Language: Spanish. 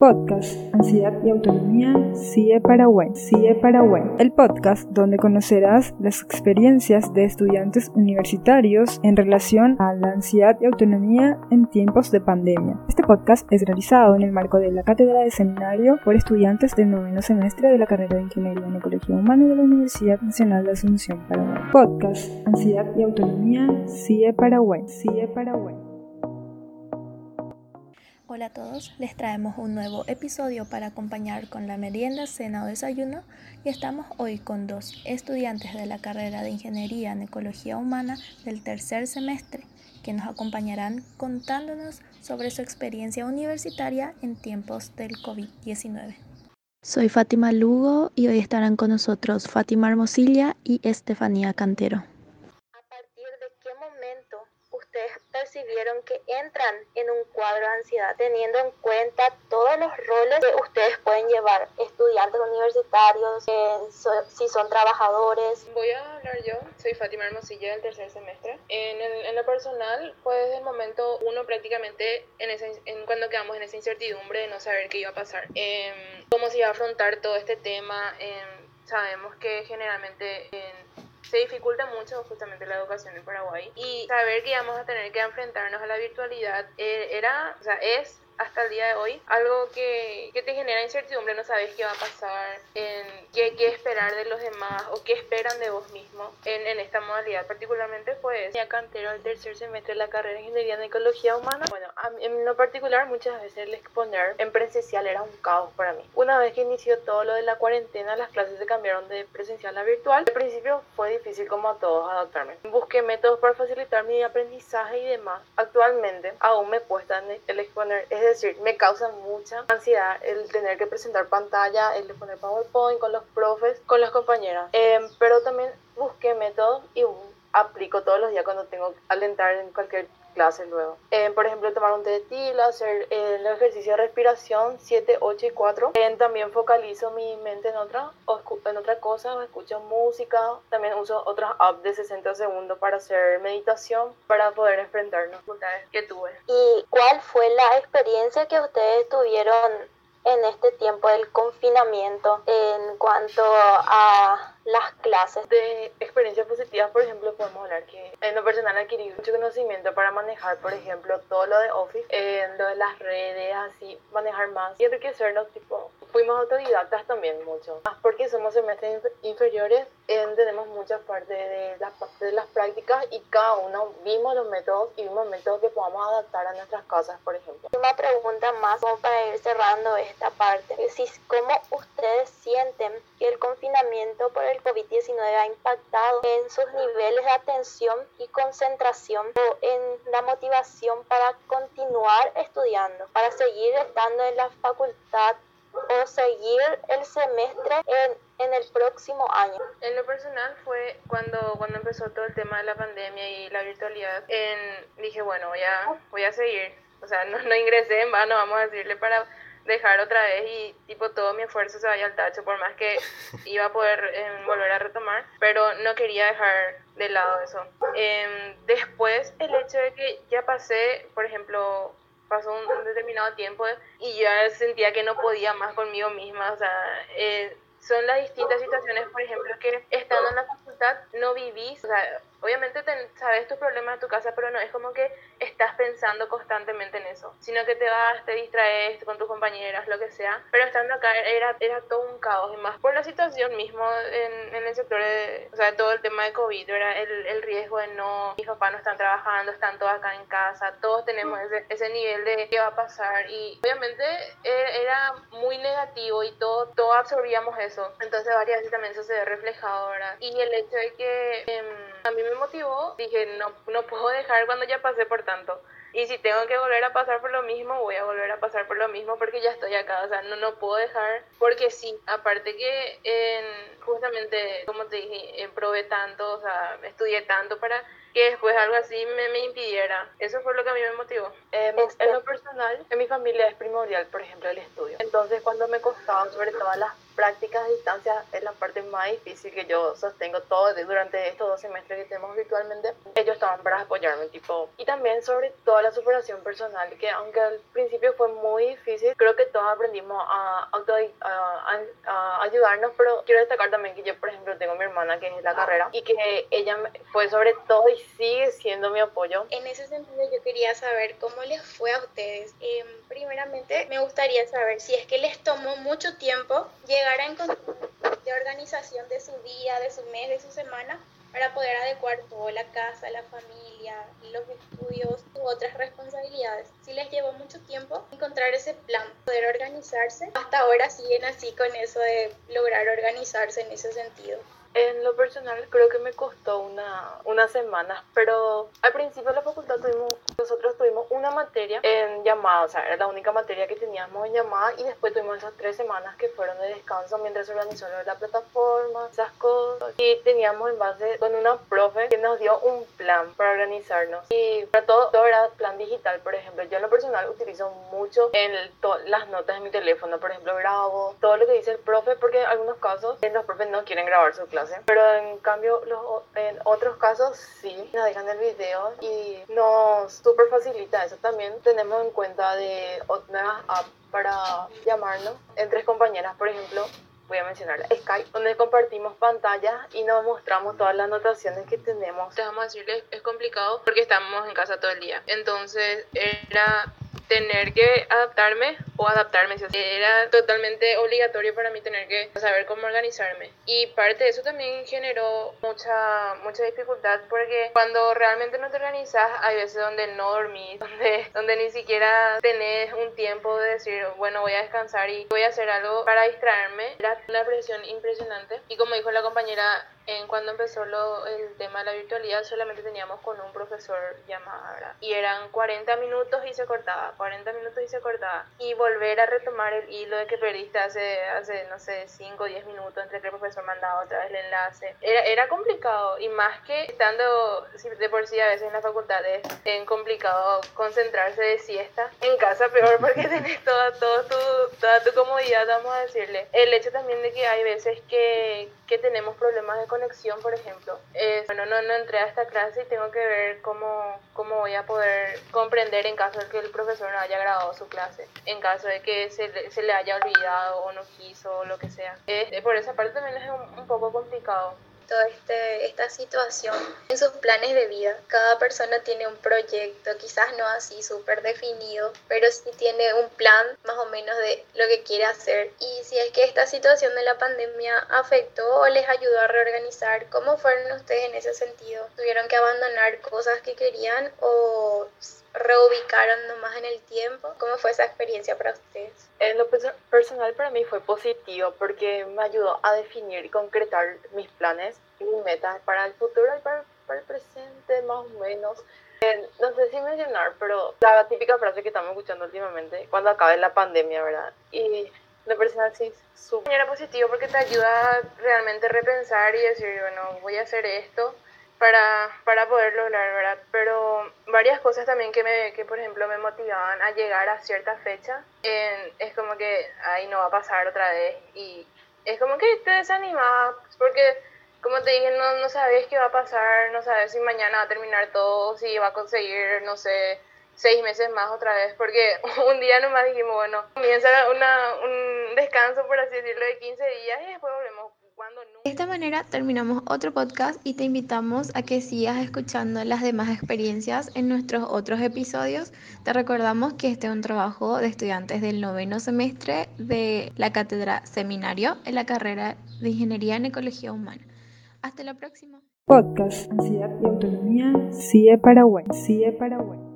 Podcast Ansiedad y Autonomía CIE Paraguay. CIE Paraguay. El podcast donde conocerás las experiencias de estudiantes universitarios en relación a la ansiedad y autonomía en tiempos de pandemia. Este podcast es realizado en el marco de la cátedra de seminario por estudiantes del noveno semestre de la carrera de Ingeniería en Ecología Humana de la Universidad Nacional de Asunción, Paraguay. Podcast Ansiedad y Autonomía CIE Paraguay. CIE Paraguay. Hola a todos, les traemos un nuevo episodio para acompañar con la merienda, cena o desayuno y estamos hoy con dos estudiantes de la carrera de Ingeniería en Ecología Humana del tercer semestre que nos acompañarán contándonos sobre su experiencia universitaria en tiempos del COVID-19. Soy Fátima Lugo y hoy estarán con nosotros Fátima Hermosilla y Estefanía Cantero percibieron que entran en un cuadro de ansiedad, teniendo en cuenta todos los roles que ustedes pueden llevar, estudiantes universitarios, eh, si son trabajadores. Voy a hablar yo, soy Fátima Hermosilla del tercer semestre. En, en lo personal, pues desde el momento uno prácticamente, en, ese, en cuando quedamos en esa incertidumbre de no saber qué iba a pasar, eh, cómo se iba a afrontar todo este tema, em, sabemos que generalmente se dificulta mucho justamente la educación en Paraguay. Y saber que íbamos a tener que enfrentarnos a la virtualidad eh, era, o sea, es hasta el día de hoy, algo que, que, te genera incertidumbre, no sabes qué va a pasar, en qué, qué esperar de los demás o qué esperan de vos mismo en, en esta modalidad. Particularmente pues ya cantero el tercer semestre de la carrera de Ingeniería en Ecología Humana. Bueno, en lo particular muchas veces el exponer en presencial era un caos para mí. Una vez que inició todo lo de la cuarentena, las clases se cambiaron de presencial a virtual. Al principio fue difícil como a todos adaptarme. Busqué métodos para facilitar mi aprendizaje y demás. Actualmente aún me cuesta el exponer, es decir, me causa mucha ansiedad el tener que presentar pantalla, el de poner PowerPoint con los profes, con las compañeras. Em, pero también busqué métodos y aplico todos los días cuando tengo que alentar en cualquier clases luego. Eh, por ejemplo, tomar un té de tila, hacer eh, el ejercicio de respiración 7, 8 y 4. Eh, también focalizo mi mente en otra, en otra cosa, escucho música. También uso otras apps de 60 segundos para hacer meditación, para poder enfrentar las dificultades que tuve. ¿Y cuál fue la experiencia que ustedes tuvieron en este tiempo del confinamiento en cuanto a las clases. De experiencias positivas, por ejemplo, podemos hablar que en lo personal adquirí mucho conocimiento para manejar, por ejemplo, todo lo de Office, en lo de las redes, así, manejar más y enriquecernos, tipo, fuimos autodidactas también mucho, más porque somos semestres inferiores, tenemos muchas partes de las, de las prácticas y cada uno vimos los métodos y vimos métodos que podamos adaptar a nuestras casas, por ejemplo. Una pregunta más como para ir cerrando esta parte, ¿cómo ustedes sienten que el confinamiento por el COVID-19 ha impactado en sus niveles de atención y concentración o en la motivación para continuar estudiando, para seguir estando en la facultad o seguir el semestre en, en, el próximo año? En lo personal fue cuando, cuando empezó todo el tema de la pandemia y la virtualidad, en, dije, bueno, voy a, voy a seguir. O sea, no, no ingresé en vano, vamos a decirle, para dejar otra vez y tipo todo mi esfuerzo se vaya al tacho, por más que iba a poder em, volver a retomar, pero no quería dejar de lado eso. Eh, después, el hecho de que ya pasé, por ejemplo, pasó un, determinado tiempo y ya sentía que no podía más conmigo misma, o sea, eh, son las distintas situaciones, por ejemplo, que estando en la facultad no vivís, o sea, obviamente sabes tus problemas de tu casa, pero no es como que estás pensando constantemente en eso, sino que te vas, te distraes con tus compañeras, lo que sea, pero estando acá era, era todo un caos, y más por la situación mismo en, en el sector de, o sea, todo el tema de COVID, era el, el riesgo de no, mis papás no están trabajando, están todos acá en casa, todos tenemos ese, ese nivel de qué va a pasar, y obviamente e, era muy negativo y todo, todo absorbíamos eso, entonces varias veces también eso se ve reflejado, ¿verdad? Y el hecho de que eh, a mí me motivó, dije, no, no puedo dejar cuando ya pasé por tanto. Y si tengo que volver a pasar por lo mismo, voy a volver a pasar por lo mismo porque ya estoy acá. O sea, no, no puedo dejar. Porque sí, aparte que en, justamente, como te dije, probé tanto, o sea, estudié tanto para que después algo así me, me impidiera. Eso fue lo que a mí me motivó. Eh, en lo personal, en mi familia es primordial, por ejemplo, el estudio. Entonces, cuando me costaba, sobre todo las prácticas a distancia es la parte más difícil que yo sostengo todo durante estos dos semestres que tenemos virtualmente. Ellos estaban para apoyarme, tipo, y también sobre toda la superación personal, que aunque al principio fue muy difícil, creo que todos aprendimos a, auto, a, ayudarnos, pero quiero destacar también que yo, por ejemplo, tengo mi hermana que es la carrera y que ella fue sobre todo y sigue siendo mi apoyo. En ese sentido, yo quería saber cómo les fue a ustedes. Em, primeramente, me gustaría saber si es que les tomó mucho tiempo llegar a encontrar de organización de su día, de su mes, de su semana para poder adecuar todo, la casa, la familia, los estudios u otras responsabilidades. Si les llevó mucho tiempo encontrar ese plan, poder organizarse, hasta ahora siguen así con eso de lograr organizarse en ese sentido. En lo personal creo que me costó una, unas semanas, pero al principio de la facultad tuvimos, nosotros tuvimos una materia en llamada, o sea, era la única materia que teníamos en llamada y después tuvimos esas tres semanas que fueron de descanso mientras organizó la plataforma, esas cosas. Y teníamos en base con una profe que nos dio un plan para organizarnos. Y para todo, todo era plan digital, por ejemplo. Yo en lo personal utilizo mucho en las notas de mi teléfono, por ejemplo, grabo todo lo que dice el profe porque en algunos casos los profes no quieren grabar su clase pero en cambio los, en otros casos sí, nos dejan el video y nos super facilita eso. También tenemos en cuenta de nuevas apps para llamarnos entre compañeras, por ejemplo, voy a mencionar Skype, donde compartimos pantalla y nos mostramos todas las anotaciones que tenemos. Vamos a decirles, es complicado porque estamos en casa todo el día. Entonces era tener que adaptarme o adaptarme. Era totalmente obligatorio para mí tener que saber cómo organizarme. Y parte de eso también generó mucha, mucha dificultad porque cuando realmente no te organizas, hay veces donde no dormís, donde, donde ni siquiera tenés un tiempo de decir, bueno, voy a descansar y voy a hacer algo para distraerme. Era una presión impresionante. Y como dijo la compañera, en cuando empezó lo, el tema de la virtualidad solamente teníamos con un profesor llamada, Y eran 40 minutos y se cortaba, 40 minutos y se cortaba. Y volver a retomar el hilo de que perdiste hace, hace no sé, 5 o 10 minutos entre que el profesor mandaba otra vez el enlace. Era, era complicado y más que estando de por sí a veces en la facultad es, complicado concentrarse de siesta. En casa peor porque tenés toda, todo tu, toda tu comodidad, vamos a decirle. El hecho también de que hay veces que, que tenemos problemas de conexión, por ejemplo. Es, bueno, no, no entré a esta clase y tengo que ver cómo, cómo voy a poder comprender en caso de que el profesor no haya grabado su clase, en caso de que se, le, se le haya olvidado o no quiso o lo que sea. Es, por esa parte también es un, un poco complicado toda este, esta situación en sus planes de vida. Cada persona tiene un proyecto, quizás no así súper definido, pero sí tiene un plan más o menos de lo que quiere hacer. Y si es que esta situación de la pandemia afectó o les ayudó a reorganizar, ¿cómo fueron ustedes en ese sentido? ¿Tuvieron que abandonar cosas que querían o reubicaron nomás en el tiempo? ¿Cómo fue esa experiencia para ustedes? En lo personal para mí fue positivo porque me ayudó a definir y concretar mis planes y mis metas para el futuro y para, el presente más o menos. Eh, no sé si mencionar, pero la típica frase que estamos escuchando últimamente, cuando acabe la pandemia, ¿verdad? Y lo personal sí, súper. Era positivo porque te ayuda a realmente repensar y decir, bueno, voy a hacer esto para, para poder lograr, ¿verdad? Pero varias cosas también que, me, que, por ejemplo, me motivaban a llegar a cierta fecha, es como que, ahí no va a pasar otra vez y es como que te desanimaba, porque, como te dije, no, no sabes qué va a pasar, no sabes si mañana va a terminar todo, si va a conseguir, no sé, seis meses más otra vez, porque un día nomás dijimos, bueno, comienza una, un descanso, por así decirlo, de 15 días y después volvemos de esta manera terminamos otro podcast y te invitamos a que sigas escuchando las demás experiencias en nuestros otros episodios. Te recordamos que este es un trabajo de estudiantes del noveno semestre de la cátedra seminario en la carrera de Ingeniería en Ecología Humana. Hasta la próxima. Podcast Ansiedad y Autonomía, CIE Paraguay. CIE Paraguay.